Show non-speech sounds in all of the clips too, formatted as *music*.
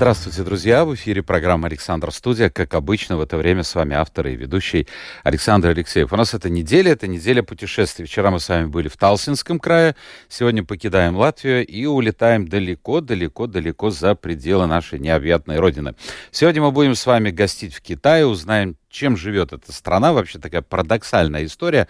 Здравствуйте, друзья! В эфире программа «Александр Студия». Как обычно, в это время с вами автор и ведущий Александр Алексеев. У нас эта неделя, это неделя путешествий. Вчера мы с вами были в Талсинском крае, сегодня покидаем Латвию и улетаем далеко-далеко-далеко за пределы нашей необъятной родины. Сегодня мы будем с вами гостить в Китае, узнаем, чем живет эта страна. Вообще такая парадоксальная история.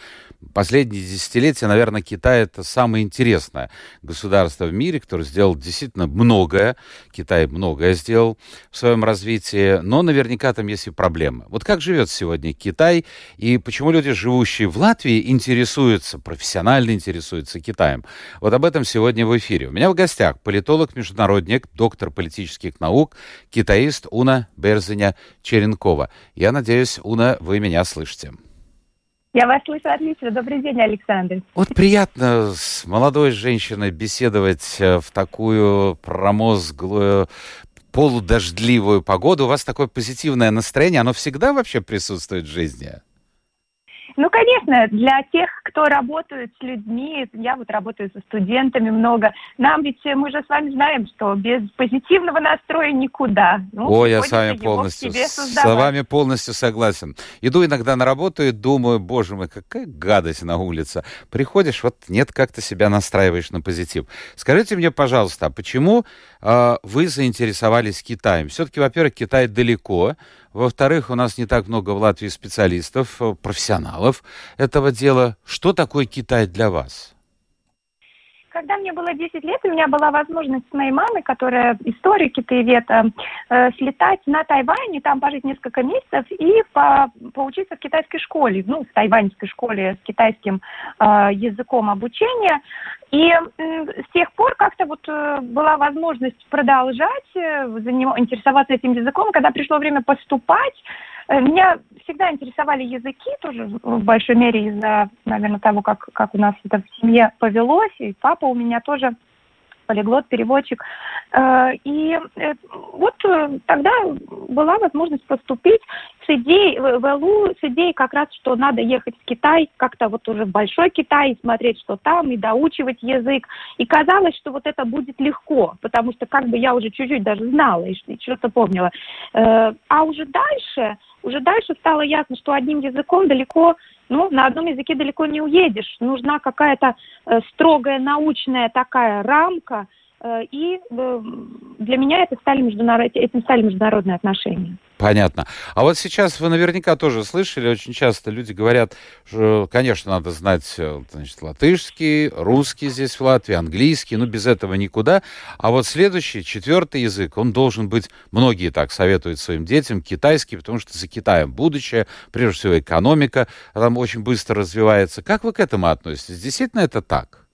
Последние десятилетия, наверное, Китай это самое интересное государство в мире, которое сделал действительно многое. Китай многое сделал в своем развитии, но наверняка там есть и проблемы. Вот как живет сегодня Китай и почему люди, живущие в Латвии, интересуются, профессионально интересуются Китаем? Вот об этом сегодня в эфире. У меня в гостях политолог-международник, доктор политических наук, китаист Уна Берзиня Черенкова. Я надеюсь, Уна, вы меня слышите. Я вас слышу отлично. Добрый день, Александр. Вот приятно с молодой женщиной беседовать э, в такую промозглую, полудождливую погоду. У вас такое позитивное настроение, оно всегда вообще присутствует в жизни? Ну, конечно, для тех, кто работает с людьми, я вот работаю со студентами много, нам ведь э, мы же с вами знаем, что без позитивного настроя никуда. Ну, О, я с вами полностью, с вами полностью согласен. Иду иногда на работу и думаю, боже мой, какая гадость на улице. Приходишь, вот нет, как то себя настраиваешь на позитив. Скажите мне, пожалуйста, а почему вы заинтересовались Китаем? Все-таки, во-первых, Китай далеко, во-вторых, у нас не так много в Латвии специалистов, э, профессионалов этого дела. Что такое Китай для вас? Когда мне было 10 лет, у меня была возможность с моей мамой, которая историк китаеведа, э, слетать на Тайвань и там пожить несколько месяцев и по, поучиться в китайской школе, ну, в тайваньской школе с китайским э, языком обучения. И э, с тех пор как-то вот э, была возможность продолжать э, заним, интересоваться этим языком. Когда пришло время поступать, меня всегда интересовали языки, тоже в большой мере из-за, наверное, того, как, как у нас это в семье повелось. И папа у меня тоже полиглот, переводчик. Э, и э, вот тогда была возможность поступить с идеей в ЛУ, с идеей как раз, что надо ехать в Китай, как-то вот уже в Большой Китай, смотреть, что там, и доучивать язык. И казалось, что вот это будет легко, потому что как бы я уже чуть-чуть даже знала и что-то помнила. А уже дальше уже дальше стало ясно, что одним языком далеко, ну, на одном языке далеко не уедешь. Нужна какая-то э, строгая научная такая рамка, и э, для меня это стали международ... этим стали международные отношения. Понятно. А вот сейчас вы наверняка тоже слышали, очень часто люди говорят, что, конечно, надо знать э, значит, латышский, русский здесь в Латвии, английский, ну без этого никуда. А вот следующий, четвертый язык, он должен быть, многие так советуют своим детям, китайский, потому что за Китаем будущее, прежде всего экономика там очень быстро развивается. Как вы к этому относитесь? Действительно это так?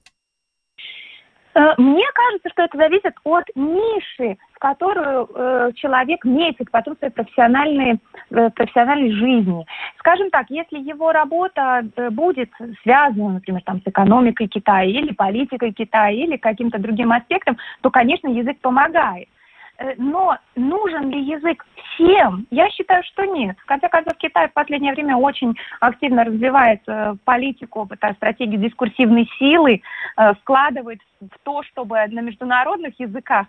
Э, мне кажется, что это зависит от ниши, в которую э, человек метит потом своей профессиональной, э, профессиональной жизни. Скажем так, если его работа э, будет связана, например, там, с экономикой Китая или политикой Китая или каким-то другим аспектом, то, конечно, язык помогает. Э, но нужен ли язык всем? Я считаю, что нет. В конце концов, Китай в последнее время очень активно развивает э, политику, стратегию дискурсивной силы, э, вкладывает в то, чтобы на международных языках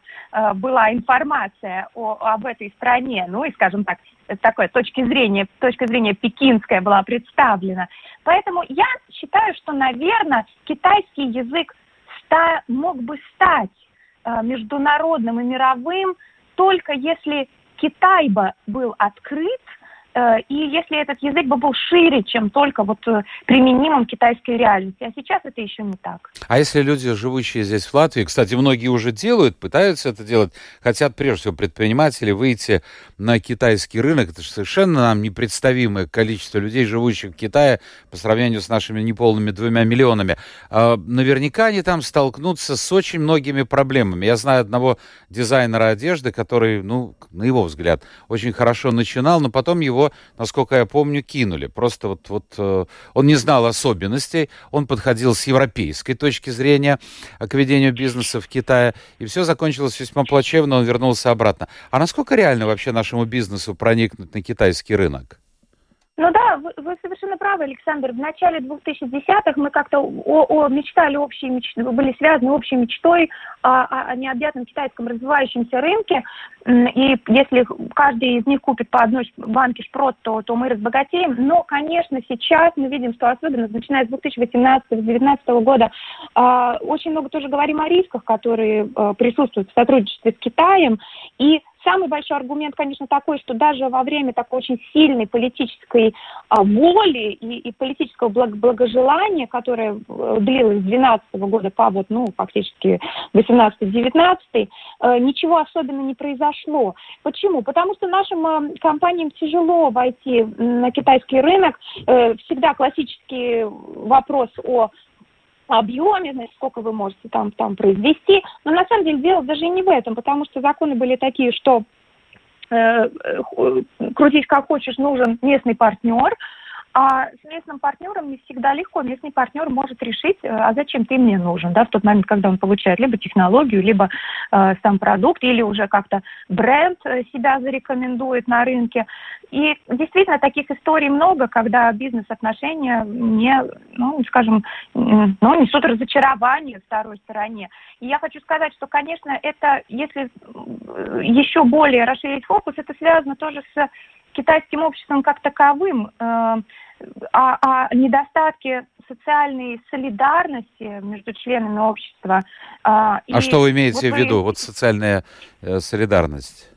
была информация о, об этой стране, ну и, скажем так, такой точки зрения, точка зрения пекинская была представлена. Поэтому я считаю, что, наверное, китайский язык ста, мог бы стать международным и мировым только если Китай бы был открыт Э, и если этот язык бы был шире, чем только вот э, применимым китайской реальности. А сейчас это еще не так. А если люди, живущие здесь в Латвии, кстати, многие уже делают, пытаются это делать, хотят прежде всего предприниматели выйти на китайский рынок, это же совершенно нам непредставимое количество людей, живущих в Китае, по сравнению с нашими неполными двумя миллионами. А, наверняка они там столкнутся с очень многими проблемами. Я знаю одного дизайнера одежды, который, ну, на его взгляд, очень хорошо начинал, но потом его насколько я помню, кинули. Просто вот, вот э, он не знал особенностей, он подходил с европейской точки зрения к ведению бизнеса в Китае, и все закончилось весьма плачевно, он вернулся обратно. А насколько реально вообще нашему бизнесу проникнуть на китайский рынок? Ну да, вы, вы совершенно правы, Александр. В начале 2010-х мы как-то о, о, мечтали общей мечтой, были связаны общей мечтой о, о, необъятном китайском развивающемся рынке. И если каждый из них купит по одной банке шпрот, то, то мы разбогатеем. Но, конечно, сейчас мы видим, что особенно начиная с 2018-2019 года э, очень много тоже говорим о рисках, которые э, присутствуют в сотрудничестве с Китаем. И Самый большой аргумент, конечно, такой, что даже во время такой очень сильной политической а, воли и, и политического благ, благожелания, которое э, длилось с 2012 года по вот, ну, фактически 18-19, э, ничего особенно не произошло. Почему? Потому что нашим э, компаниям тяжело войти на китайский рынок. Э, всегда классический вопрос о объеме, значит, сколько вы можете там, там произвести. Но на самом деле дело даже не в этом, потому что законы были такие, что э, э, крутить как хочешь, нужен местный партнер, а с местным партнером не всегда легко. Местный партнер может решить, э, а зачем ты мне нужен, да, в тот момент, когда он получает либо технологию, либо э, сам продукт, или уже как-то бренд э, себя зарекомендует на рынке. И действительно таких историй много, когда бизнес-отношения не, ну, скажем, ну, несут разочарование второй стороне. И я хочу сказать, что, конечно, это, если еще более расширить фокус, это связано тоже с китайским обществом как таковым а, а недостатки социальной солидарности между членами общества. А, а что вы имеете вот в виду, вы... вот социальная э, солидарность?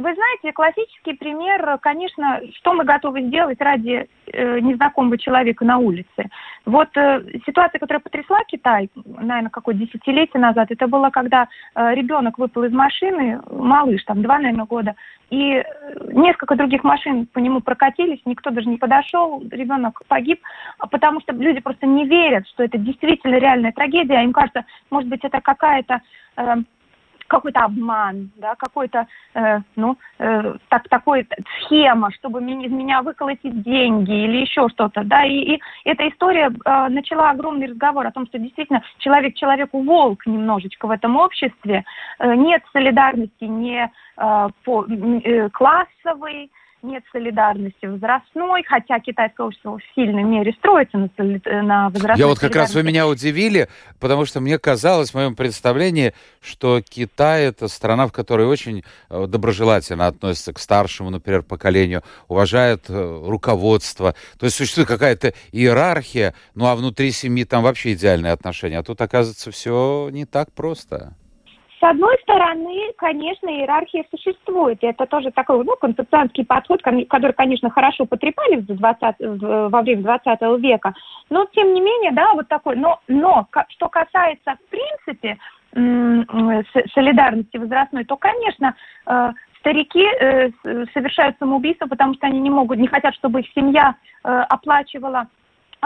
Вы знаете, классический пример, конечно, что мы готовы сделать ради э, незнакомого человека на улице. Вот э, ситуация, которая потрясла Китай, наверное, какое десятилетие назад, это было, когда э, ребенок выпал из машины, малыш, там, два, наверное, года, и э, несколько других машин по нему прокатились, никто даже не подошел, ребенок погиб, потому что люди просто не верят, что это действительно реальная трагедия, а им кажется, может быть, это какая-то... Э, какой-то обман, да, какой-то, э, ну, э, так, такой схема, чтобы из меня выколотить деньги или еще что-то, да, и, и эта история э, начала огромный разговор о том, что действительно человек человеку волк немножечко в этом обществе, э, нет солидарности не э, по, э, классовой, нет солидарности возрастной, хотя китайское общество в сильной мере строится на, на возрастной Я вот как раз вы меня удивили, потому что мне казалось в моем представлении, что Китай это страна, в которой очень э, доброжелательно относятся к старшему, например, поколению, уважают э, руководство. То есть существует какая-то иерархия, ну а внутри семьи там вообще идеальные отношения. А тут, оказывается, все не так просто. С одной стороны, конечно, иерархия существует. И это тоже такой ну, концептуальский подход, который, конечно, хорошо потрепали в 20, во время 20 века. Но, тем не менее, да, вот такой. Но, но что касается, в принципе, солидарности возрастной, то, конечно, э, старики э, совершают самоубийство, потому что они не могут, не хотят, чтобы их семья э, оплачивала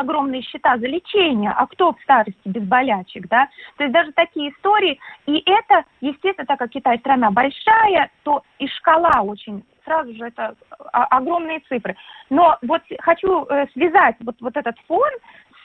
огромные счета за лечение, а кто в старости без болячек, да? То есть даже такие истории. И это, естественно, так как Китай страна большая, то и шкала очень сразу же это а, огромные цифры. Но вот хочу э, связать вот, вот этот фон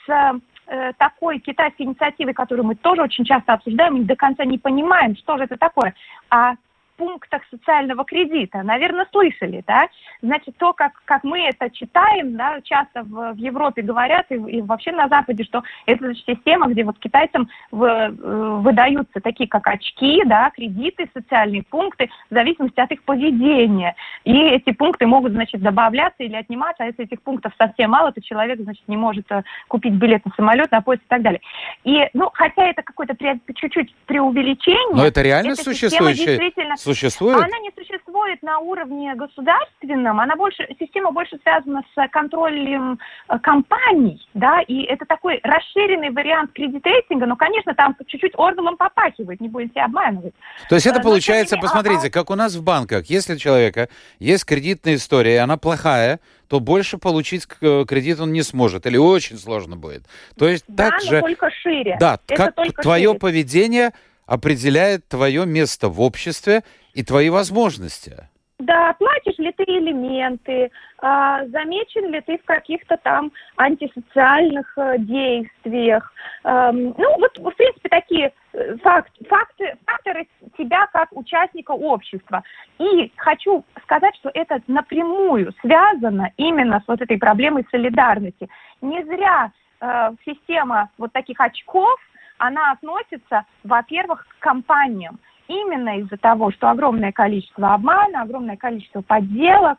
с э, такой китайской инициативой, которую мы тоже очень часто обсуждаем, и до конца не понимаем, что же это такое. А пунктах социального кредита. Наверное, слышали, да? Значит, то, как, как мы это читаем, да, часто в, в Европе говорят и, и вообще на Западе, что это значит, система, где вот китайцам в, э, выдаются такие, как очки, да, кредиты, социальные пункты, в зависимости от их поведения. И эти пункты могут, значит, добавляться или отниматься, а если этих пунктов совсем мало, то человек, значит, не может э, купить билет на самолет, на поезд и так далее. И, ну, хотя это какое-то чуть-чуть преувеличение. Но это реально существующее, существует? Она не существует на уровне государственном, она больше, система больше связана с контролем э, компаний, да, и это такой расширенный вариант кредитрейтинга, но, конечно, там чуть-чуть Орвелом попахивает, не будем себя обманывать. То есть это э, получается, посмотрите, как у нас в банках, если у человека есть кредитная история, и она плохая, то больше получить э, кредит он не сможет, или очень сложно будет. То есть да, так же... только шире. Да, это как твое шире. поведение определяет твое место в обществе и твои возможности. Да, платишь ли ты элементы, а, замечен ли ты в каких-то там антисоциальных а, действиях. А, ну, вот, в принципе, такие э, факт, факты, факторы тебя как участника общества. И хочу сказать, что это напрямую связано именно с вот этой проблемой солидарности. Не зря э, система вот таких очков, она относится, во-первых, к компаниям именно из-за того, что огромное количество обмана, огромное количество подделок,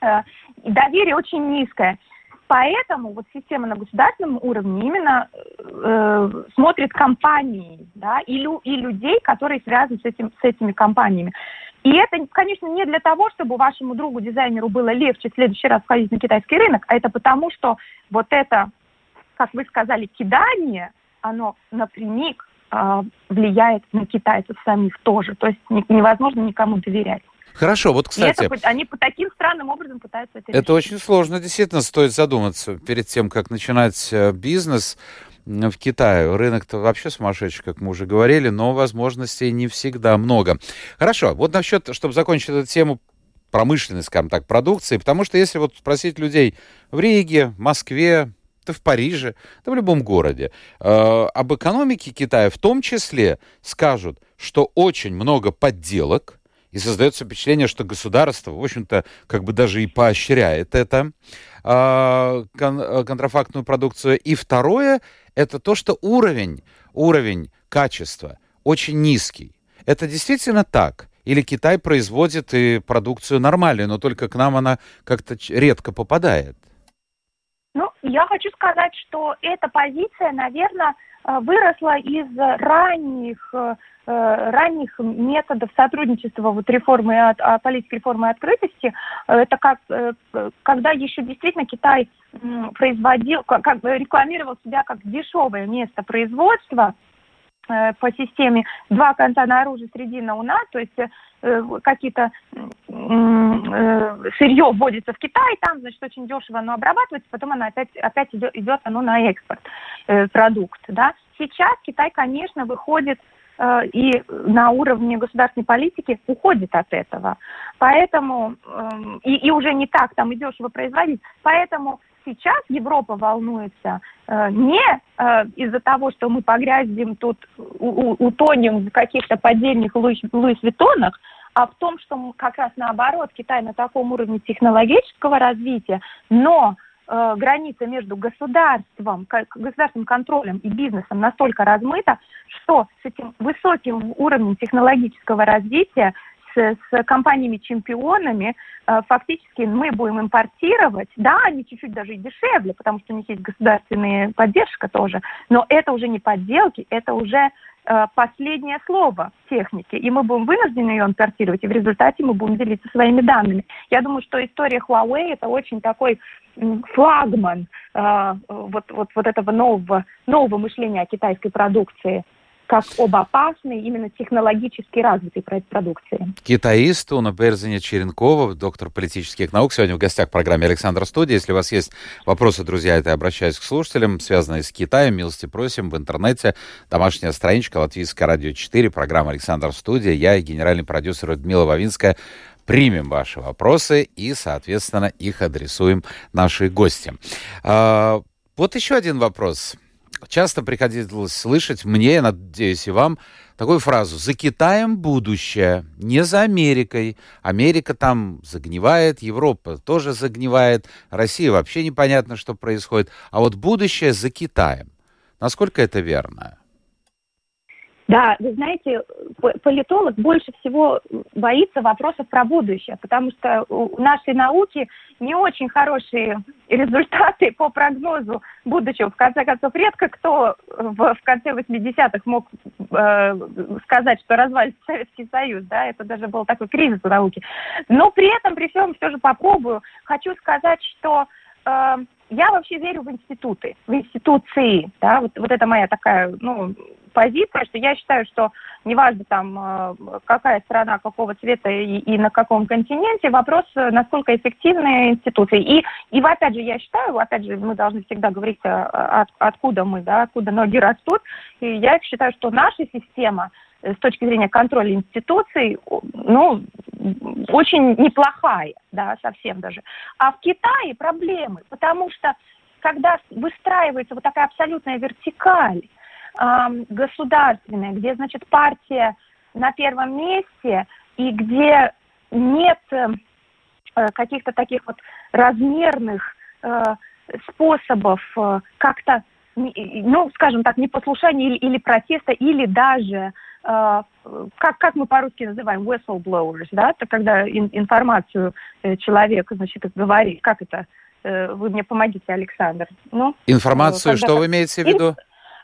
э, доверие очень низкое. Поэтому вот система на государственном уровне именно э, смотрит компании, да, и, лю, и людей, которые связаны с, этим, с этими компаниями. И это, конечно, не для того, чтобы вашему другу дизайнеру было легче в следующий раз входить на китайский рынок, а это потому, что вот это, как вы сказали, кидание, оно напрямик а, влияет на китайцев самих тоже. То есть невозможно никому доверять. Хорошо, вот, кстати... И это, они по таким странным образом пытаются это Это очень сложно, действительно, стоит задуматься перед тем, как начинать э, бизнес в Китае. Рынок-то вообще сумасшедший, как мы уже говорили, но возможностей не всегда много. Хорошо, вот насчет, чтобы закончить эту тему промышленной, скажем так, продукции, потому что если вот спросить людей в Риге, Москве, да в Париже, да в любом городе. Э, об экономике Китая в том числе скажут, что очень много подделок, и создается впечатление, что государство, в общем-то, как бы даже и поощряет это, э, кон, э, контрафактную продукцию. И второе, это то, что уровень, уровень качества очень низкий. Это действительно так? Или Китай производит и продукцию нормальную, но только к нам она как-то редко попадает? Ну, я хочу сказать, что эта позиция, наверное, э, выросла из ранних э, э, ранних методов сотрудничества вот реформы от политики реформы открытости. Это как когда еще действительно Китай производил как рекламировал себя как дешевое место производства по системе два конца наружу, средина у нас, то есть э, какие-то э, сырье вводится в Китай, там, значит, очень дешево оно обрабатывается, потом оно опять, опять идет, идет оно на экспорт, э, продукт, да. Сейчас Китай, конечно, выходит э, и на уровне государственной политики уходит от этого. Поэтому, э, и, и уже не так там и дешево производить, поэтому сейчас Европа волнуется э, не э, из-за того, что мы погрязнем тут, утонем в каких-то поддельных Луис, Луис Виттонах, а в том, что как раз наоборот, Китай на таком уровне технологического развития, но э, граница между государством, государственным контролем и бизнесом настолько размыта, что с этим высоким уровнем технологического развития с компаниями-чемпионами э, фактически мы будем импортировать, да, они чуть-чуть даже и дешевле, потому что у них есть государственная поддержка тоже, но это уже не подделки, это уже э, последнее слово техники, и мы будем вынуждены ее импортировать, и в результате мы будем делиться своими данными. Я думаю, что история Huawei это очень такой флагман э, вот, вот, вот этого нового, нового мышления о китайской продукции как об опасной, именно технологически развитой продукции. Китаист Уна Берзиня Черенкова, доктор политических наук, сегодня в гостях в программе «Александр Студия». Если у вас есть вопросы, друзья, это я обращаюсь к слушателям, связанные с Китаем, милости просим в интернете. Домашняя страничка Латвийское радио 4, программа «Александр Студия». Я и генеральный продюсер Людмила Вавинская примем ваши вопросы и, соответственно, их адресуем нашей гости. А, вот еще один вопрос часто приходилось слышать мне, я надеюсь, и вам, такую фразу «За Китаем будущее, не за Америкой. Америка там загнивает, Европа тоже загнивает, Россия вообще непонятно, что происходит. А вот будущее за Китаем». Насколько это верно? Да, вы знаете, политолог больше всего боится вопросов про будущее, потому что у нашей науки не очень хорошие результаты по прогнозу будущего. В конце концов, редко кто в, в конце 80-х мог э, сказать, что развалится Советский Союз. Да? Это даже был такой кризис в науке. Но при этом, при всем, все же попробую. Хочу сказать, что э, я вообще верю в институты, в институции. Да? Вот, вот это моя такая, ну, позиция, что я считаю, что неважно там, э, какая страна, какого цвета и, и на каком континенте, вопрос, э, насколько эффективны институции. И, и опять же, я считаю, опять же, мы должны всегда говорить, э, от, откуда мы, да, откуда ноги растут. И я считаю, что наша система с точки зрения контроля институций, ну, очень неплохая, да, совсем даже. А в Китае проблемы, потому что когда выстраивается вот такая абсолютная вертикаль э, государственная, где, значит, партия на первом месте и где нет э, каких-то таких вот размерных э, способов э, как-то, ну, скажем так, непослушания или, или протеста, или даже э, как, как мы по-русски называем, whistleblowers, да, это когда ин, информацию э, человек, значит, говорит, как это, э, вы мне помогите, Александр. Ну, информацию, когда, что вы имеете в виду?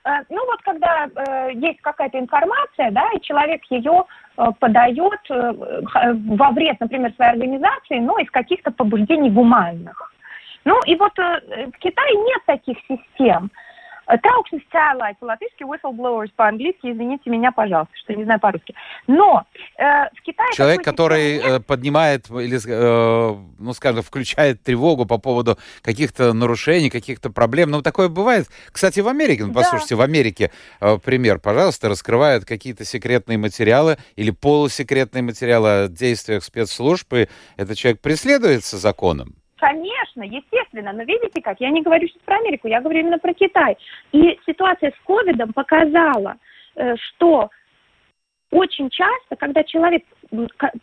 Э, ну вот когда э, есть какая-то информация, да, и человек ее э, подает во вред, например, своей организации, но из каких-то побуждений гуманных. Ну и вот в Китае нет таких систем. Траукшность Starlight по-латышски, whistleblowers по-английски, извините меня, пожалуйста, что не знаю по-русски. Но э, в Китае... Человек, который. Э, поднимает или, э, ну, скажем, включает тревогу по поводу каких-то нарушений, каких-то проблем. Ну, такое бывает. Кстати, в Америке, ну, послушайте, да. в Америке э, пример, пожалуйста, раскрывают какие-то секретные материалы или полусекретные материалы о действиях спецслужб, и этот человек преследуется законом. Конечно, естественно, но видите как, я не говорю сейчас про Америку, я говорю именно про Китай. И ситуация с ковидом показала, э, что очень часто, когда человек,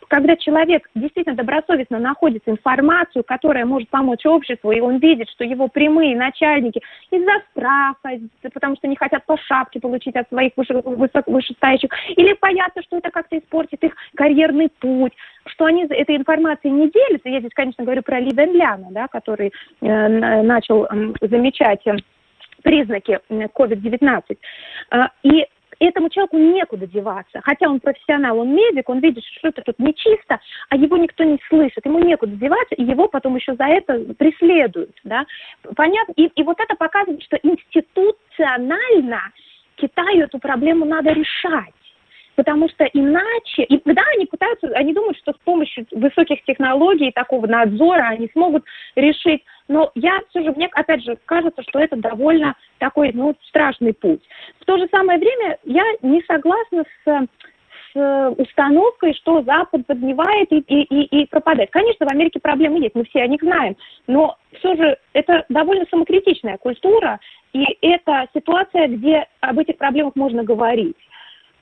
когда человек действительно добросовестно находит информацию, которая может помочь обществу, и он видит, что его прямые начальники из-за страха, потому что не хотят по шапке получить от своих выше, вышестоящих, или боятся, что это как-то испортит их карьерный путь, что они этой информацией не делятся. Я здесь, конечно, говорю про Ли Вен да, который э, начал э, замечать признаки COVID-19. Э, и этому человеку некуда деваться. Хотя он профессионал, он медик, он видит, что это тут нечисто, а его никто не слышит. Ему некуда деваться, и его потом еще за это преследуют. Да? Понятно? И, и вот это показывает, что институционально Китаю эту проблему надо решать потому что иначе, и да, они пытаются, они думают, что с помощью высоких технологий такого надзора они смогут решить, но я все же, мне опять же кажется, что это довольно такой, ну, страшный путь. В то же самое время я не согласна с с установкой, что Запад поднимает и, и, и, и пропадает. Конечно, в Америке проблемы есть, мы все о них знаем, но все же это довольно самокритичная культура, и это ситуация, где об этих проблемах можно говорить.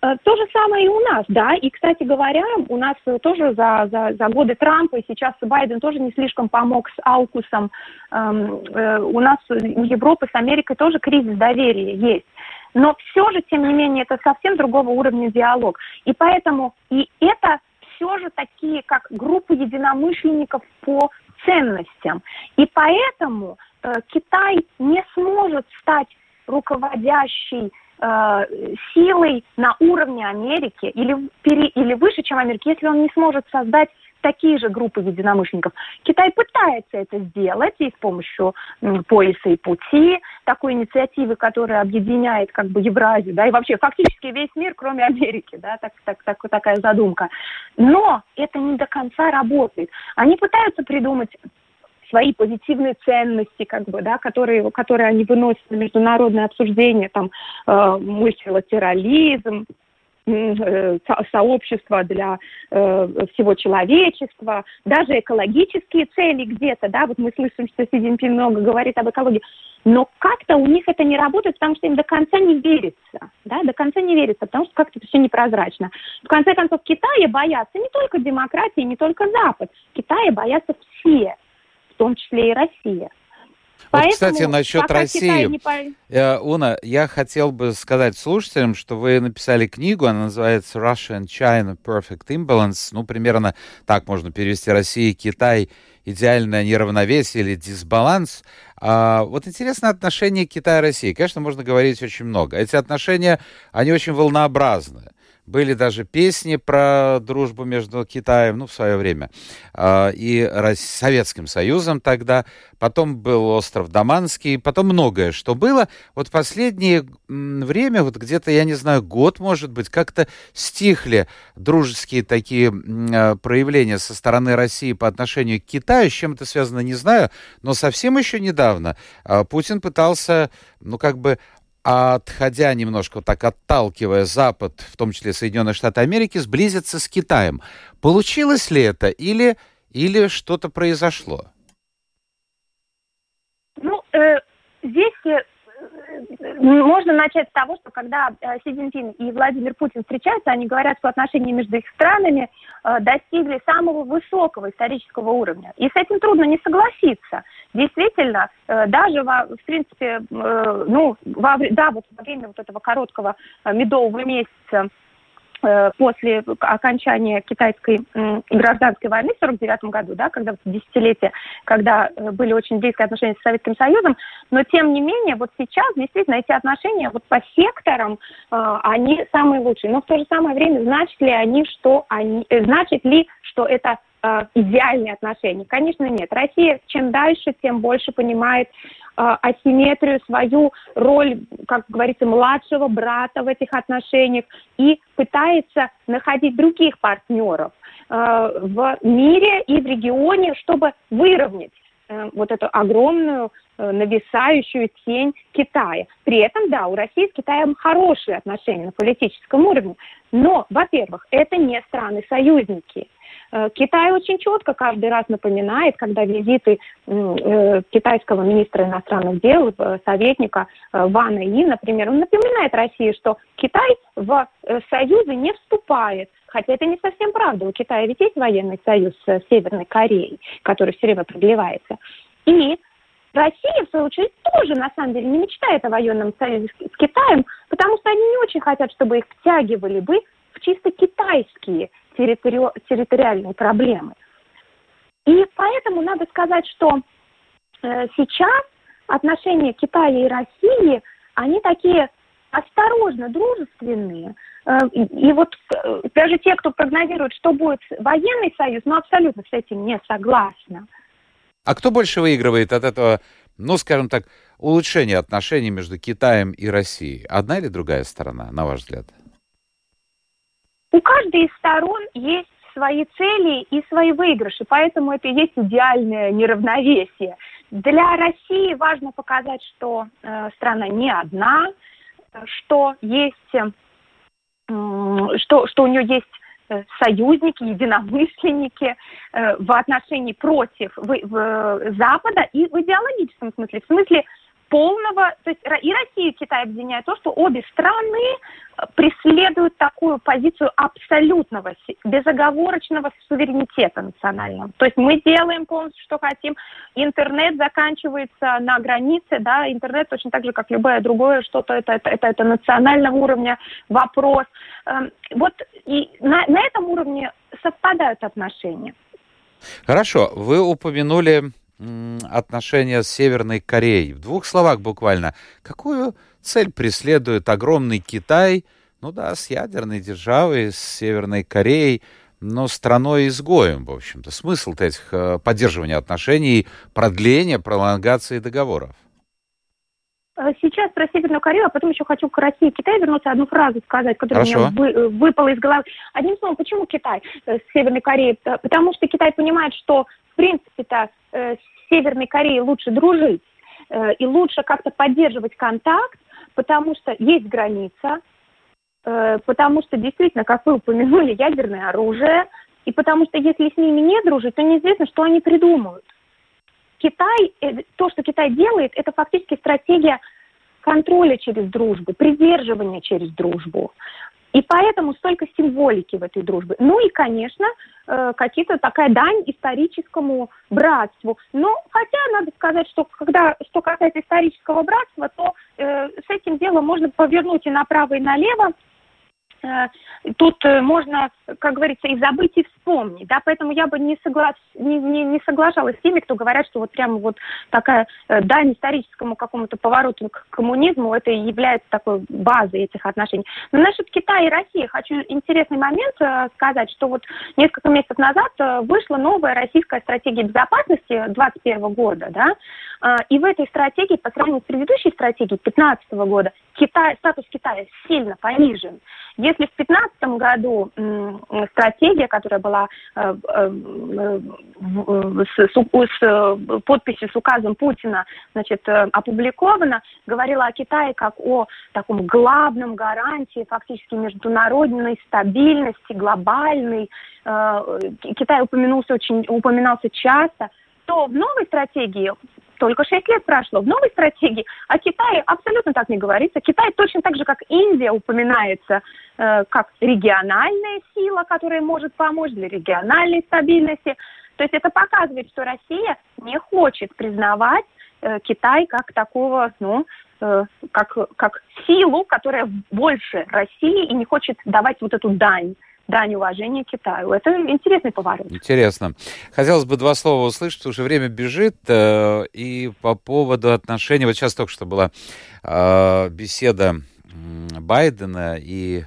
Э, то же самое и у нас, да. И, кстати говоря, у нас тоже за, за, за годы Трампа, и сейчас Байден тоже не слишком помог с Аукусом. Эм, э, у нас у Европы с Америкой тоже кризис доверия есть. Но все же, тем не менее, это совсем другого уровня диалог. И поэтому и это все же такие, как группы единомышленников по ценностям. И поэтому э, Китай не сможет стать руководящей э, силой на уровне Америки или, пере, или выше, чем Америки, если он не сможет создать такие же группы единомышленников. Китай пытается это сделать и с помощью м, пояса и пути, такой инициативы, которая объединяет как бы Евразию, да, и вообще фактически весь мир, кроме Америки, да, так, так, так, такая задумка. Но это не до конца работает. Они пытаются придумать свои позитивные ценности, как бы, да, которые, которые они выносят на международное обсуждение, там, э, мультилатерализм, э, сообщества для э, всего человечества, даже экологические цели где-то, да, вот мы слышим, что Си Цзиньпин много говорит об экологии, но как-то у них это не работает, потому что им до конца не верится, да, до конца не верится, потому что как-то это все непрозрачно. В конце концов, Китая боятся не только демократии, не только Запад, Китая боятся все том числе и Россия. Вот, Поэтому, кстати, насчет России. Не... Э, Уна, я хотел бы сказать слушателям, что вы написали книгу, она называется Russia and China Perfect Imbalance. Ну, примерно так можно перевести Россия и Китай идеальное неравновесие или дисбаланс. А, вот интересно отношение Китая и России. Конечно, можно говорить очень много. Эти отношения, они очень волнообразны. Были даже песни про дружбу между Китаем, ну, в свое время, э, и Советским Союзом тогда. Потом был остров Даманский, потом многое что было. Вот последнее время, вот где-то, я не знаю, год, может быть, как-то стихли дружеские такие э, проявления со стороны России по отношению к Китаю. С чем это связано, не знаю. Но совсем еще недавно э, Путин пытался, ну, как бы отходя немножко, так отталкивая Запад, в том числе Соединенные Штаты Америки, сблизиться с Китаем. Получилось ли это или, или что-то произошло? Ну, э, здесь э, можно начать с того, что когда э, Си Цзиньпин и Владимир Путин встречаются, они говорят, что отношения между их странами э, достигли самого высокого исторического уровня. И с этим трудно не согласиться. Действительно, э, даже, во, в принципе, ну, во, да, вот во время вот этого короткого медового месяца после окончания китайской гражданской войны в 1949 году, да, когда вот десятилетие, когда э, были очень близкие отношения с Советским Союзом, но тем не менее вот сейчас действительно эти отношения вот по секторам э, они самые лучшие. Но в то же самое время значит ли они, что они, значит ли, что это идеальные отношения? Конечно, нет. Россия чем дальше, тем больше понимает э, асимметрию, свою роль, как говорится, младшего брата в этих отношениях и пытается находить других партнеров э, в мире и в регионе, чтобы выровнять э, вот эту огромную э, нависающую тень Китая. При этом, да, у России с Китаем хорошие отношения на политическом уровне, но, во-первых, это не страны-союзники – Китай очень четко каждый раз напоминает, когда визиты э, китайского министра иностранных дел, э, советника Вана И, например, он напоминает России, что Китай в союзы не вступает. Хотя это не совсем правда. У Китая ведь есть военный союз с Северной Кореей, который все время продлевается. И Россия, в свою очередь, тоже, на самом деле, не мечтает о военном союзе с Китаем, потому что они не очень хотят, чтобы их втягивали бы в чисто китайские территори... территориальные проблемы. И поэтому надо сказать, что э, сейчас отношения Китая и России, они такие осторожно дружественные. Э, и вот э, даже те, кто прогнозирует, что будет военный союз, ну абсолютно с этим не согласна. А кто больше выигрывает от этого, ну, скажем так, улучшения отношений между Китаем и Россией? Одна или другая сторона, на ваш взгляд? У каждой из сторон есть свои цели и свои выигрыши, поэтому это и есть идеальное неравновесие. Для России важно показать, что э, страна не одна, что есть, э, что, что у нее есть э, союзники, единомышленники э, в отношении против в, в, Запада и в идеологическом смысле, в смысле полного, то есть и Россия, и Китай объединяют то, что обе страны э, преследуют такую позицию абсолютного, безоговорочного суверенитета национального. То есть мы делаем полностью, что хотим. Интернет заканчивается на границе, да, интернет точно так же, как любое другое что-то, это, это, это, это национального уровня вопрос. Эм, вот и на, на этом уровне совпадают отношения. Хорошо, вы упомянули отношения с Северной Кореей. В двух словах буквально. Какую цель преследует огромный Китай, ну да, с ядерной державой, с Северной Кореей, но страной-изгоем, в общем-то. Смысл этих э, поддерживания отношений, продления, пролонгации договоров? Э, сейчас про Северную Корею, а потом еще хочу к России и Китаю вернуться, одну фразу сказать, которая Хорошо. у меня вы, э, выпала из головы. Одним словом, почему Китай с Северной Кореей? Потому что Китай понимает, что в принципе-то с Северной Кореей лучше дружить э, и лучше как-то поддерживать контакт, потому что есть граница, э, потому что действительно, как вы упомянули, ядерное оружие, и потому что если с ними не дружить, то неизвестно, что они придумают. Китай, э, то, что Китай делает, это фактически стратегия контроля через дружбу, придерживания через дружбу. И поэтому столько символики в этой дружбе. Ну и, конечно, э, какие-то такая дань историческому братству. Но хотя надо сказать, что когда что касается исторического братства, то э, с этим делом можно повернуть и направо, и налево. Э, тут э, можно, как говорится, и забыть, и вспомнить, да, поэтому я бы не, соглас... не, не, не соглашалась с теми, кто говорят, что вот прямо вот такая э, дань историческому какому-то повороту к коммунизму, это и является такой базой этих отношений. Но насчет Китая и России хочу интересный момент сказать, что вот несколько месяцев назад вышла новая российская стратегия безопасности 2021 года, да, и в этой стратегии, по сравнению с предыдущей стратегией 2015 года, Китай, статус Китая сильно понижен. Если в 2015 году стратегия, которая была э, э, с, с подписью с указом Путина значит, опубликована, говорила о Китае как о таком главном гарантии фактически международной стабильности, глобальной. Китай упомянулся очень, упоминался часто, то в новой стратегии только 6 лет прошло. В новой стратегии о Китае абсолютно так не говорится. Китай точно так же, как Индия, упоминается э, как региональная сила, которая может помочь для региональной стабильности. То есть это показывает, что Россия не хочет признавать э, Китай как такого, ну, э, как, как силу, которая больше России и не хочет давать вот эту дань дань уважения Китаю. Это интересный поворот. Интересно. Хотелось бы два слова услышать, что время бежит. Э, и по поводу отношений... Вот сейчас только что была э, беседа Байдена и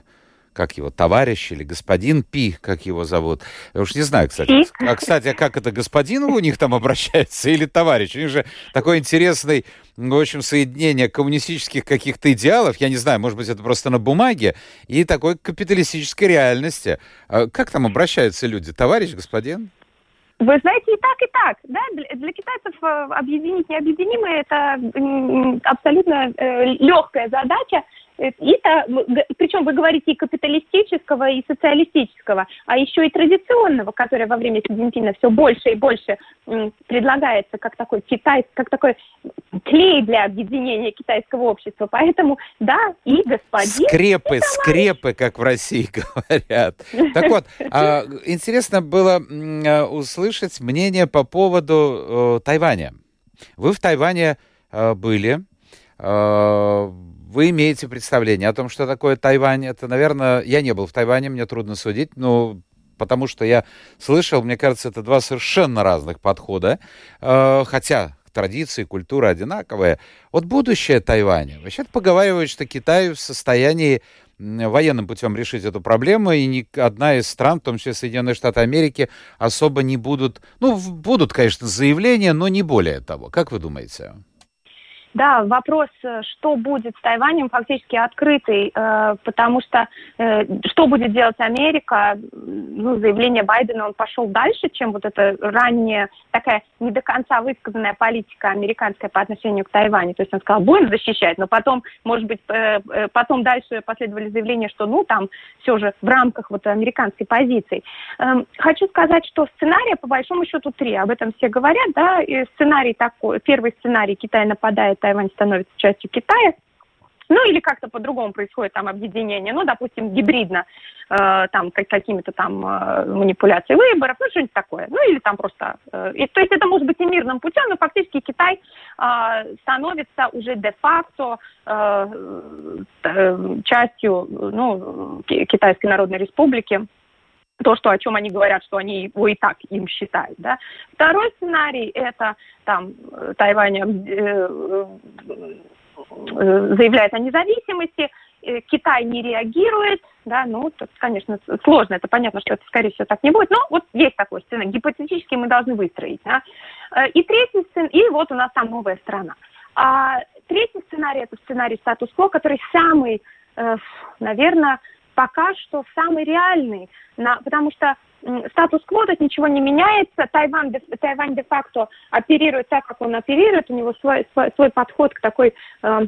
как его, товарищ или господин Пи, как его зовут. Я уж не знаю, кстати. А, кстати, а как это, господин у них там обращается или товарищ? У них же такой интересный, в общем, соединение коммунистических каких-то идеалов, я не знаю, может быть, это просто на бумаге, и такой капиталистической реальности. А как там обращаются люди? Товарищ, господин? Вы знаете, и так, и так. Да? Для, для китайцев э, объединить необъединимое – это абсолютно э, легкая задача. Э, и причем вы говорите и капиталистического, и социалистического, а еще и традиционного, которое во время Си Цзиньпина все больше и больше предлагается как такой Китай, как такой клей для объединения китайского общества. Поэтому, да, и господин... Скрепы, и скрепы, как в России *laughs* говорят. Так вот, а, интересно было а, услышать мнение по поводу Тайваня. Вы в Тайване а, были, вы имеете представление о том, что такое Тайвань? Это, наверное, я не был в Тайване, мне трудно судить, но потому что я слышал, мне кажется, это два совершенно разных подхода, э, хотя традиции, культура одинаковые. Вот будущее Тайваня. Вообще-то поговаривают, что Китай в состоянии военным путем решить эту проблему, и ни одна из стран, в том числе Соединенные Штаты Америки, особо не будут, ну, будут, конечно, заявления, но не более того. Как вы думаете? Да, вопрос, э, что будет с Тайванем, фактически открытый, э, потому что э, что будет делать Америка, ну, заявление Байдена, он пошел дальше, чем вот эта ранняя такая не до конца высказанная политика американская по отношению к Тайваню. То есть он сказал, будем защищать, но потом, может быть, потом дальше последовали заявления, что, ну, там все же в рамках вот американской позиции. Эм, хочу сказать, что сценария, по большому счету, три. Об этом все говорят, да, и сценарий такой, первый сценарий, Китай нападает Тайвань становится частью Китая, ну или как-то по-другому происходит там объединение, ну, допустим, гибридно, э, там как, какими-то там э, манипуляциями выборов, ну, что-нибудь такое. Ну, или там просто... Э, и, то есть это может быть и мирным путем, но фактически Китай э, становится уже де-факто э, э, частью ну, Китайской Народной Республики то, что, о чем они говорят, что они его и так им считают. Да. Второй сценарий – это там Тайвань э, э, заявляет о независимости, э, Китай не реагирует, да, ну, тут, конечно, сложно, это понятно, что это, скорее всего, так не будет, но вот есть такой сценарий, гипотетически мы должны выстроить, да. Э, и третий сценарий, и вот у нас там новая страна. А третий сценарий – это сценарий статус-кво, который самый, э, наверное, пока что самый реальный, на, потому что статус-кво тут ничего не меняется. Тайвань, Тайвань де-факто оперирует так, как он оперирует. У него свой, свой, свой подход к такой э,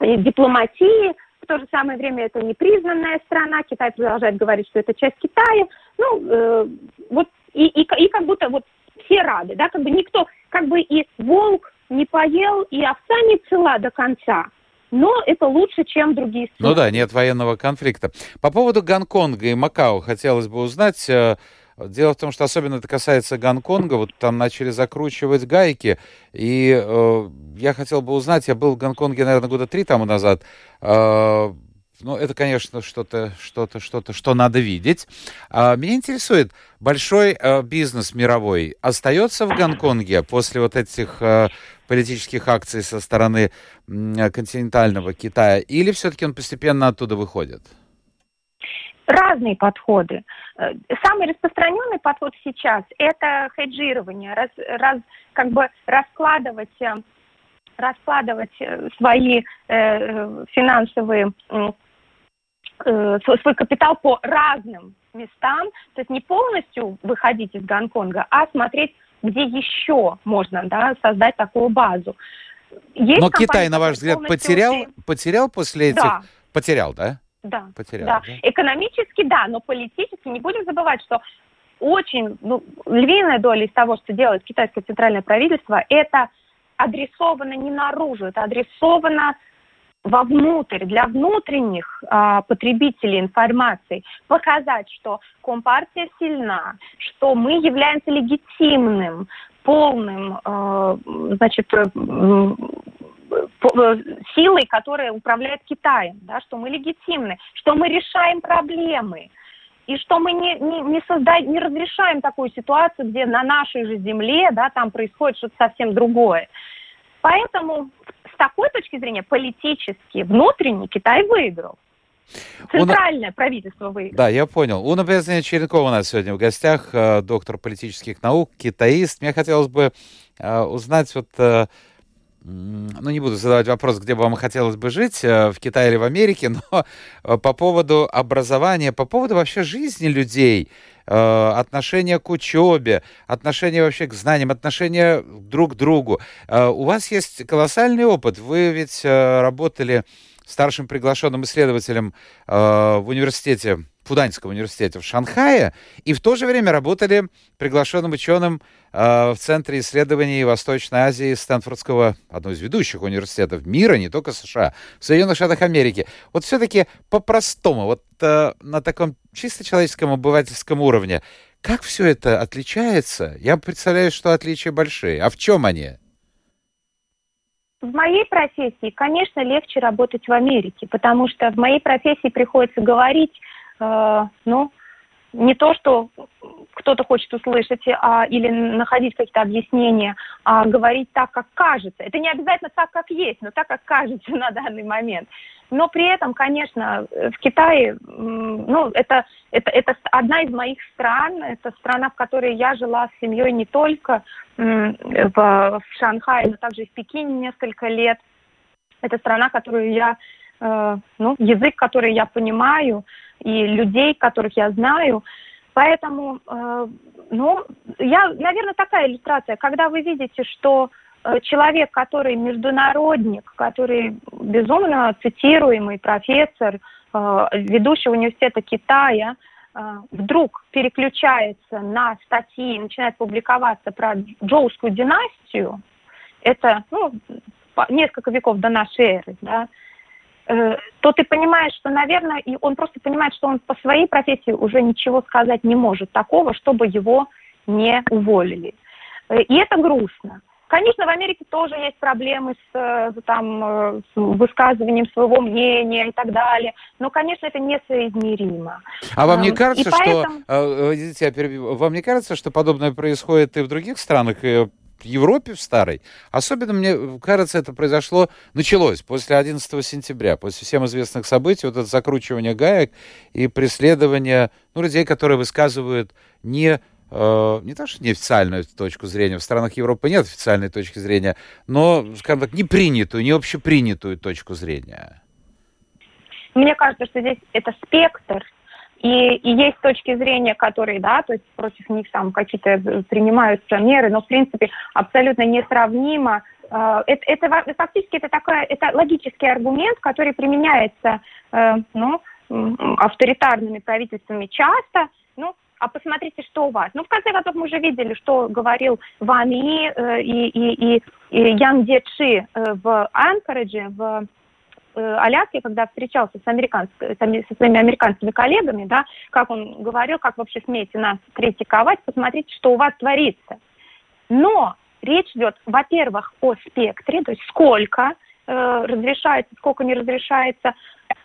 дипломатии. В то же самое время это непризнанная страна. Китай продолжает говорить, что это часть Китая. Ну, э, вот и, и, и как будто вот все рады, да, как бы никто, как бы и волк не поел, и овца не цела до конца но это лучше, чем другие страны. Ну да, нет военного конфликта. По поводу Гонконга и Макао хотелось бы узнать. Э, дело в том, что особенно это касается Гонконга, вот там начали закручивать гайки, и э, я хотел бы узнать, я был в Гонконге, наверное, года три тому назад, э, ну, это, конечно, что-то, что-то, что-то, что надо видеть. А, меня интересует, большой а, бизнес мировой остается в Гонконге после вот этих а, политических акций со стороны а, континентального Китая, или все-таки он постепенно оттуда выходит? Разные подходы. Э, самый распространенный подход сейчас – это хеджирование, раз, раз, как бы раскладывать раскладывать э, свои э, финансовые э, свой капитал по разным местам, то есть не полностью выходить из Гонконга, а смотреть, где еще можно да, создать такую базу. Есть Но Китай, на ваш взгляд, потерял, потерял после этих... Да. Потерял, да? Да. Потерял, да. да? Экономически, да, но политически не будем забывать, что очень ну, львиная доля из того, что делает китайское центральное правительство, это адресовано не наружу, это адресовано вовнутрь, для внутренних а, потребителей информации, показать, что Компартия сильна, что мы являемся легитимным, полным, э, значит, э, э, силой, которая управляет Китаем, да, что мы легитимны, что мы решаем проблемы, и что мы не, не, не, создаем, не разрешаем такую ситуацию, где на нашей же земле да, там происходит что-то совсем другое. Поэтому с такой точки зрения политически, внутренне Китай выиграл. Центральное Он... правительство выиграло. Да, я понял. Уна Бездня Черенкова у нас сегодня в гостях, э, доктор политических наук, китаист. Мне хотелось бы э, узнать вот э, ну, не буду задавать вопрос, где бы вам хотелось бы жить, в Китае или в Америке, *laughs* но по поводу образования, по поводу вообще жизни людей, отношения к учебе, отношения вообще к знаниям, отношения друг к другу. У вас есть колоссальный опыт. Вы ведь работали старшим приглашенным исследователем э, в университете, Фуданьском университете в Шанхае, и в то же время работали приглашенным ученым э, в Центре исследований Восточной Азии Стэнфордского, одного из ведущих университетов мира, не только США, в Соединенных Штатах Америки. Вот все-таки по-простому, вот э, на таком чисто человеческом обывательском уровне, как все это отличается? Я представляю, что отличия большие. А в чем они? В моей профессии, конечно, легче работать в Америке, потому что в моей профессии приходится говорить, ну, не то, что кто-то хочет услышать а, или находить какие-то объяснения, а говорить так, как кажется. Это не обязательно так, как есть, но так, как кажется *laughs* на данный момент. Но при этом, конечно, в Китае, ну, это, это, это одна из моих стран, это страна, в которой я жила с семьей не только в, в Шанхае, но также и в Пекине несколько лет. Это страна, которую я, э, ну, язык, который я понимаю, и людей, которых я знаю. Поэтому, э, ну, я, наверное, такая иллюстрация. Когда вы видите, что э, человек, который международник, который безумно цитируемый профессор, э, ведущего университета Китая, э, вдруг переключается на статьи и начинает публиковаться про Джоускую династию, это ну, несколько веков до нашей эры, да, то ты понимаешь, что, наверное, и он просто понимает, что он по своей профессии уже ничего сказать не может такого, чтобы его не уволили. Э, и это грустно. Конечно, в Америке тоже есть проблемы с, э, там, с высказыванием своего мнения и так далее, но, конечно, это несоизмеримо. А вам не кажется, и поэтому... что, извините, я перебью, вам не кажется, что подобное происходит и в других странах, в Европе в старой. Особенно, мне кажется, это произошло, началось после 11 сентября, после всем известных событий, вот это закручивание гаек и преследование ну, людей, которые высказывают не э, не то, что неофициальную точку зрения, в странах Европы нет официальной точки зрения, но, скажем так, не принятую, не общепринятую точку зрения. Мне кажется, что здесь это спектр и, и есть точки зрения, которые, да, то есть против них там какие-то принимаются меры, но в принципе абсолютно несравнимо. Э, это, это фактически это такой, это логический аргумент, который применяется, э, ну, авторитарными правительствами часто, ну, а посмотрите, что у вас. Ну, в конце концов, мы уже видели, что говорил Ван И э, и, и, и, и Ян Дечи в Анкоредже, в Э, Аляске, когда встречался с, американской, со своими американскими коллегами, да, как он говорил, как вообще смеете нас критиковать, посмотрите, что у вас творится. Но речь идет, во-первых, о спектре, то есть сколько э, разрешается, сколько не разрешается,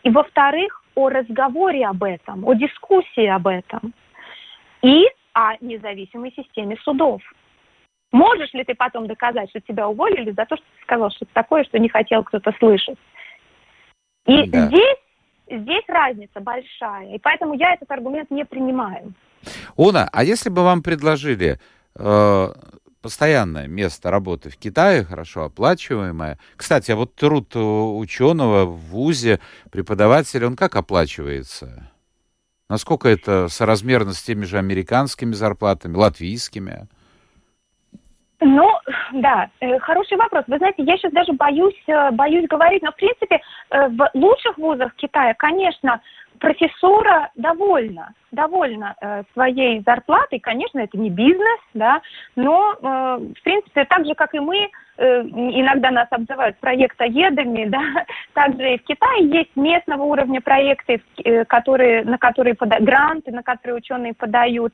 и, во-вторых, о разговоре об этом, о дискуссии об этом и о независимой системе судов. Можешь ли ты потом доказать, что тебя уволили за то, что ты сказал что-то такое, что не хотел кто-то слышать? И да. здесь, здесь разница большая, и поэтому я этот аргумент не принимаю. Уна, а если бы вам предложили э, постоянное место работы в Китае, хорошо оплачиваемое. Кстати, а вот труд ученого в ВУЗе, преподавателя, он как оплачивается? Насколько это соразмерно с теми же американскими зарплатами, латвийскими? Ну, да, э, хороший вопрос. Вы знаете, я сейчас даже боюсь, э, боюсь говорить, но в принципе э, в лучших вузах Китая, конечно, профессура довольна, довольна своей зарплатой. Конечно, это не бизнес, да, но, в принципе, так же, как и мы, иногда нас обзывают проектоедами, *laughs* да, также и в Китае есть местного уровня проекты, которые, на которые гранты, на которые ученые подают.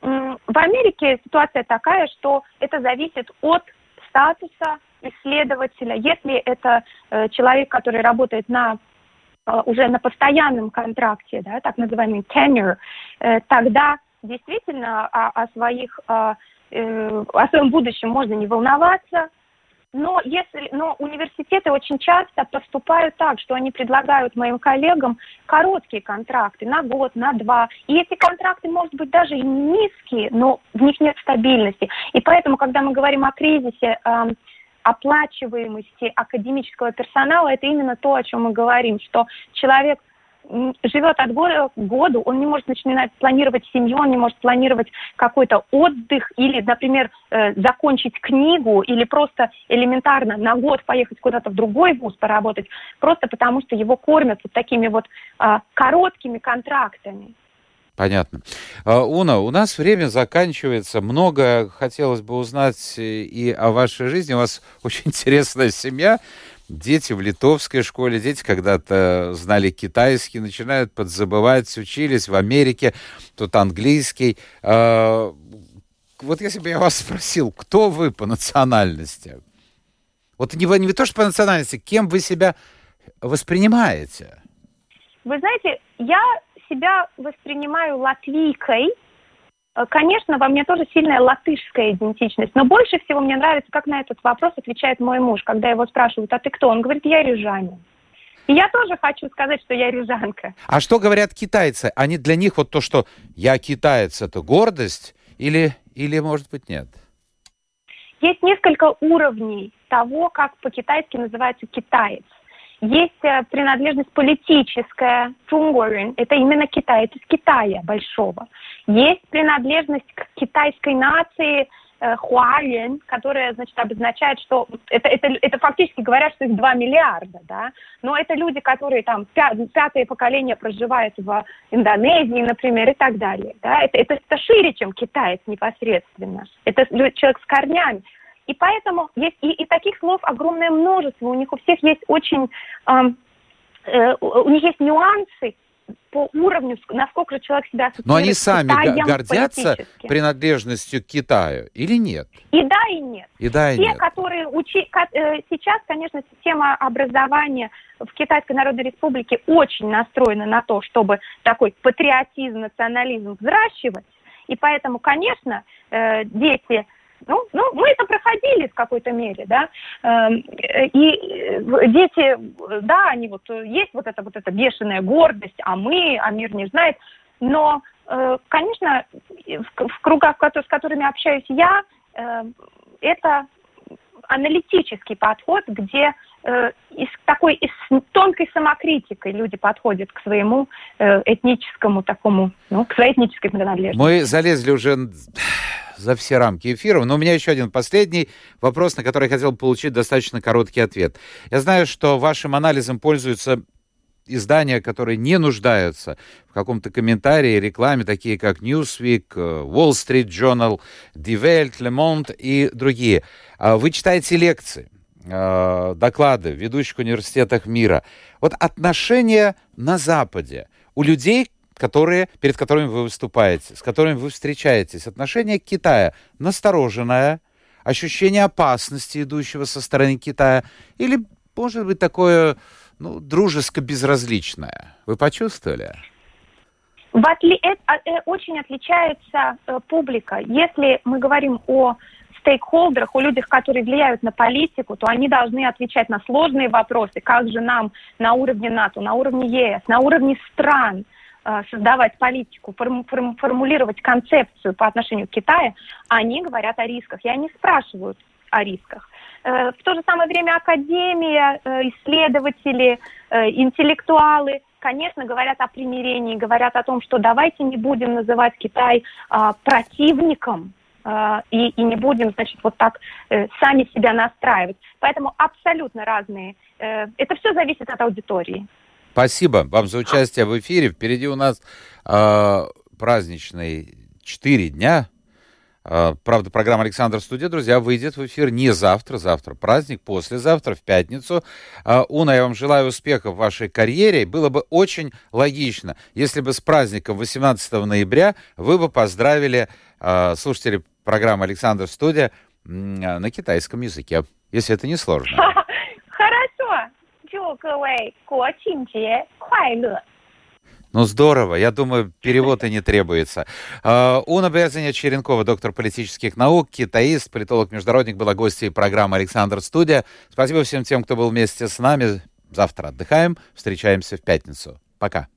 В Америке ситуация такая, что это зависит от статуса исследователя. Если это э, человек, который работает на э, уже на постоянном контракте, да, так называемый tenure, э, тогда действительно о, о своих о, о своем будущем можно не волноваться, но, если, но университеты очень часто поступают так, что они предлагают моим коллегам короткие контракты на год, на два. И эти контракты, может быть, даже и низкие, но в них нет стабильности. И поэтому, когда мы говорим о кризисе, э, оплачиваемости академического персонала, это именно то, о чем мы говорим, что человек живет от года к году, он не может начинать планировать семью, он не может планировать какой-то отдых или, например, э, закончить книгу или просто элементарно на год поехать куда-то в другой вуз поработать, просто потому что его кормят вот такими вот э, короткими контрактами. Понятно. А, Уна, у нас время заканчивается. Много хотелось бы узнать и о вашей жизни. У вас очень *laughs* интересная семья дети в литовской школе, дети когда-то знали китайский, начинают подзабывать, учились в Америке, тут английский. А, вот если бы я вас спросил, кто вы по национальности? Вот не, не то, что по национальности, кем вы себя воспринимаете? Вы знаете, я себя воспринимаю латвийкой, конечно, во мне тоже сильная латышская идентичность, но больше всего мне нравится, как на этот вопрос отвечает мой муж, когда его спрашивают, а ты кто? Он говорит, я рижанин. И я тоже хочу сказать, что я рижанка. А что говорят китайцы? Они для них вот то, что я китаец, это гордость или, или может быть, нет? Есть несколько уровней того, как по-китайски называется китаец. Есть э, принадлежность политическая, Чунгорин, это именно китаец из Китая большого. Есть принадлежность к китайской нации, э, Хуарен, которая, значит, обозначает, что это, это, это фактически говорят, что их 2 миллиарда, да, но это люди, которые там пятое поколение проживают в Индонезии, например, и так далее, да, это, это, это шире, чем китаец непосредственно, это человек с корнями. И поэтому есть и, и таких слов огромное множество. У них у всех есть очень, э, у них есть нюансы по уровню, насколько же человек себя ассоциирует Но они сами гордятся принадлежностью к Китаю или нет? И да, и нет. И да, и Те, нет. которые учи... Э, сейчас, конечно, система образования в Китайской Народной Республике очень настроена на то, чтобы такой патриотизм, национализм взращивать. И поэтому, конечно, э, дети ну, ну, мы это проходили в какой-то мере, да. Эм, и э, дети, да, они вот есть вот эта вот эта бешеная гордость, а мы, а мир не знает. Но, э, конечно, в кругах, с которыми общаюсь я, э, это аналитический подход, где э, из такой из тонкой самокритикой люди подходят к своему э, этническому такому, ну, к своей этнической принадлежности. Мы залезли уже *sighs* за все рамки эфира. Но у меня еще один последний вопрос, на который я хотел получить достаточно короткий ответ. Я знаю, что вашим анализом пользуются издания, которые не нуждаются в каком-то комментарии, рекламе, такие как Newsweek, э, Wall Street Journal, Die Welt, Le Monde и другие. А вы читаете лекции, э, доклады в ведущих университетах мира. Вот отношения на Западе у людей, которые, перед которыми вы выступаете, с которыми вы встречаетесь. Отношение к Китаю настороженное, ощущение опасности, идущего со стороны Китая, или, может быть, такое ну, дружеско-безразличное. Вы почувствовали? В отли... это, э, очень отличается э, публика. Если мы говорим о стейкхолдерах, о людях, которые влияют на политику, то они должны отвечать на сложные вопросы, как же нам на уровне НАТО, на уровне ЕС, на уровне стран – э, создавать политику, форму, форму, формулировать концепцию по отношению к Китаю, они говорят о рисках, и они спрашивают о рисках. Э, в то же самое время академия, э, исследователи, интеллектуалы, конечно, говорят о примирении, говорят о том, что давайте не будем называть Китай а, противником и, и не будем, значит, вот так сами себя настраивать. Поэтому абсолютно разные. это все зависит от аудитории. Спасибо вам за участие в эфире. Впереди у нас э, праздничные четыре дня а, правда, программа «Александр Студия», друзья, выйдет в эфир не завтра, завтра праздник, послезавтра, в пятницу. А, Уна, я вам желаю успехов в вашей карьере. Было бы очень логично, если бы с праздником 18 ноября вы бы поздравили а, слушателей программа «Александр Студия» э, на китайском языке, если это не сложно. *laughs* Хорошо. Ну, здорово. Я думаю, перевода не требуется. А, Уна Берзиня Черенкова, доктор политических наук, китаист, политолог-международник, была гостьей программы «Александр Студия». Спасибо всем тем, кто был вместе с нами. Завтра отдыхаем. Встречаемся в пятницу. Пока.